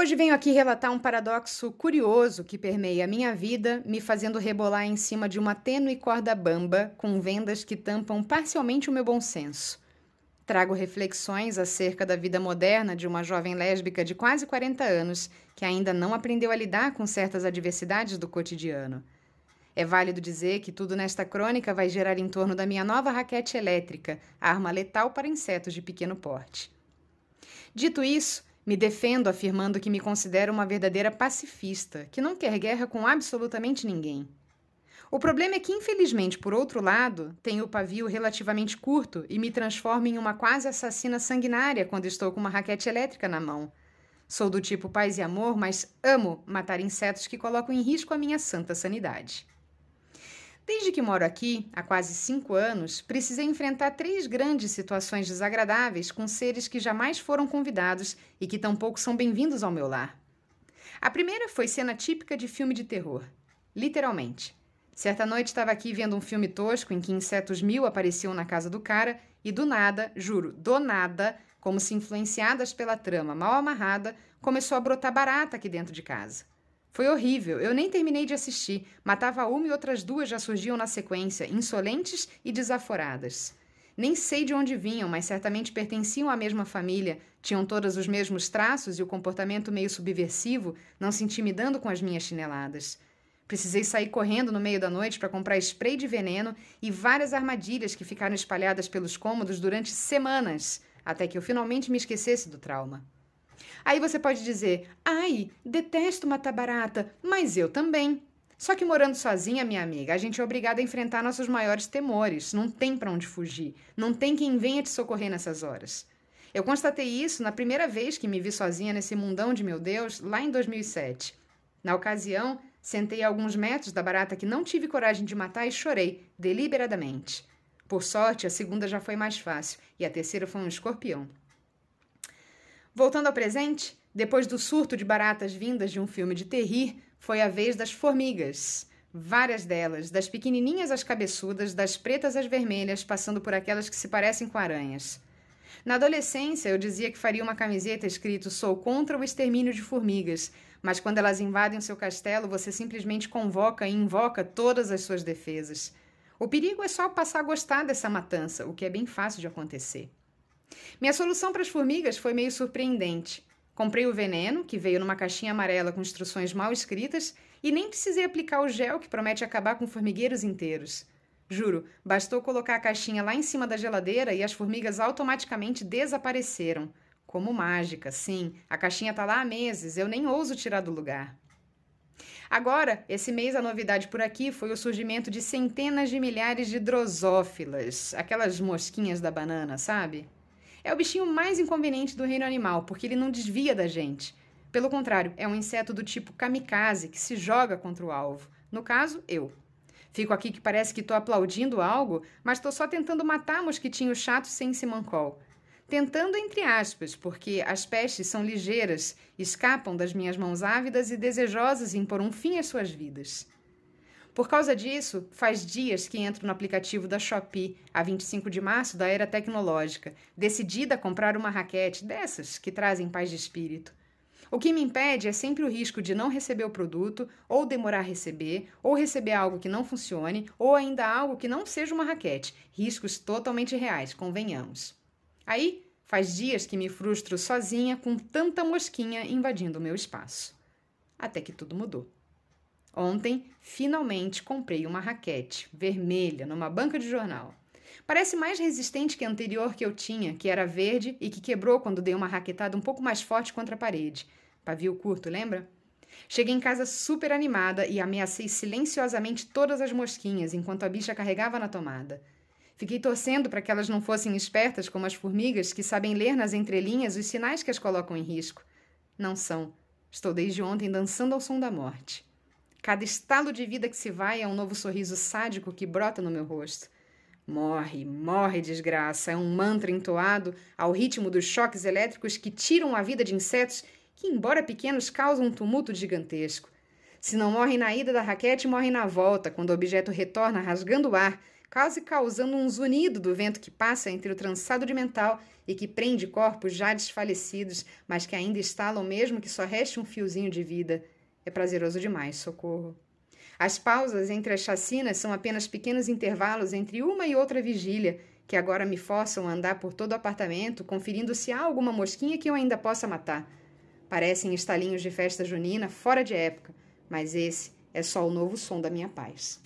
Hoje venho aqui relatar um paradoxo curioso que permeia a minha vida, me fazendo rebolar em cima de uma tênue corda bamba com vendas que tampam parcialmente o meu bom senso. Trago reflexões acerca da vida moderna de uma jovem lésbica de quase 40 anos que ainda não aprendeu a lidar com certas adversidades do cotidiano. É válido dizer que tudo nesta crônica vai gerar em torno da minha nova raquete elétrica, arma letal para insetos de pequeno porte. Dito isso, me defendo afirmando que me considero uma verdadeira pacifista, que não quer guerra com absolutamente ninguém. O problema é que, infelizmente, por outro lado, tenho o pavio relativamente curto e me transformo em uma quase assassina sanguinária quando estou com uma raquete elétrica na mão. Sou do tipo paz e amor, mas amo matar insetos que colocam em risco a minha santa sanidade. Desde que moro aqui, há quase cinco anos, precisei enfrentar três grandes situações desagradáveis com seres que jamais foram convidados e que tampouco são bem-vindos ao meu lar. A primeira foi cena típica de filme de terror. Literalmente. Certa noite estava aqui vendo um filme tosco em que insetos mil apareciam na casa do cara e do nada, juro, do nada, como se influenciadas pela trama mal amarrada, começou a brotar barata aqui dentro de casa. Foi horrível, eu nem terminei de assistir. Matava uma e outras duas já surgiam na sequência, insolentes e desaforadas. Nem sei de onde vinham, mas certamente pertenciam à mesma família, tinham todas os mesmos traços e o comportamento meio subversivo, não se intimidando com as minhas chineladas. Precisei sair correndo no meio da noite para comprar spray de veneno e várias armadilhas que ficaram espalhadas pelos cômodos durante semanas, até que eu finalmente me esquecesse do trauma. Aí você pode dizer: ai, detesto matar barata, mas eu também. Só que morando sozinha, minha amiga, a gente é obrigada a enfrentar nossos maiores temores. Não tem para onde fugir. Não tem quem venha te socorrer nessas horas. Eu constatei isso na primeira vez que me vi sozinha nesse mundão de meu Deus, lá em 2007. Na ocasião, sentei a alguns metros da barata que não tive coragem de matar e chorei, deliberadamente. Por sorte, a segunda já foi mais fácil e a terceira foi um escorpião. Voltando ao presente, depois do surto de baratas vindas de um filme de terrir, foi a vez das formigas. Várias delas, das pequenininhas às cabeçudas, das pretas às vermelhas, passando por aquelas que se parecem com aranhas. Na adolescência, eu dizia que faria uma camiseta escrito Sou contra o extermínio de formigas, mas quando elas invadem o seu castelo, você simplesmente convoca e invoca todas as suas defesas. O perigo é só passar a gostar dessa matança, o que é bem fácil de acontecer. Minha solução para as formigas foi meio surpreendente. Comprei o veneno, que veio numa caixinha amarela com instruções mal escritas, e nem precisei aplicar o gel que promete acabar com formigueiros inteiros. Juro, bastou colocar a caixinha lá em cima da geladeira e as formigas automaticamente desapareceram. Como mágica, sim, a caixinha está lá há meses, eu nem ouso tirar do lugar. Agora, esse mês a novidade por aqui foi o surgimento de centenas de milhares de drosófilas, aquelas mosquinhas da banana, sabe? É o bichinho mais inconveniente do reino animal, porque ele não desvia da gente. Pelo contrário, é um inseto do tipo kamikaze que se joga contra o alvo. No caso, eu. Fico aqui que parece que estou aplaudindo algo, mas estou só tentando matar mosquitinhos chatos sem simancol. Tentando entre aspas, porque as pestes são ligeiras, escapam das minhas mãos ávidas e desejosas em pôr um fim às suas vidas. Por causa disso, faz dias que entro no aplicativo da Shopee, a 25 de março da era tecnológica, decidida a comprar uma raquete dessas que trazem paz de espírito. O que me impede é sempre o risco de não receber o produto, ou demorar a receber, ou receber algo que não funcione, ou ainda algo que não seja uma raquete. Riscos totalmente reais, convenhamos. Aí, faz dias que me frustro sozinha com tanta mosquinha invadindo o meu espaço. Até que tudo mudou. Ontem, finalmente comprei uma raquete vermelha numa banca de jornal. Parece mais resistente que a anterior que eu tinha, que era verde e que quebrou quando dei uma raquetada um pouco mais forte contra a parede. Pavio curto, lembra? Cheguei em casa super animada e ameacei silenciosamente todas as mosquinhas enquanto a bicha carregava na tomada. Fiquei torcendo para que elas não fossem espertas como as formigas que sabem ler nas entrelinhas os sinais que as colocam em risco. Não são. Estou desde ontem dançando ao som da morte. Cada estalo de vida que se vai é um novo sorriso sádico que brota no meu rosto. Morre, morre, desgraça, é um mantra entoado ao ritmo dos choques elétricos que tiram a vida de insetos que, embora pequenos, causam um tumulto gigantesco. Se não morrem na ida da raquete, morrem na volta, quando o objeto retorna rasgando o ar, quase causando um zunido do vento que passa entre o trançado de mental e que prende corpos já desfalecidos, mas que ainda estalam mesmo que só reste um fiozinho de vida. É prazeroso demais, socorro. As pausas entre as chacinas são apenas pequenos intervalos entre uma e outra vigília, que agora me forçam a andar por todo o apartamento, conferindo se há alguma mosquinha que eu ainda possa matar. Parecem estalinhos de festa junina fora de época, mas esse é só o novo som da minha paz.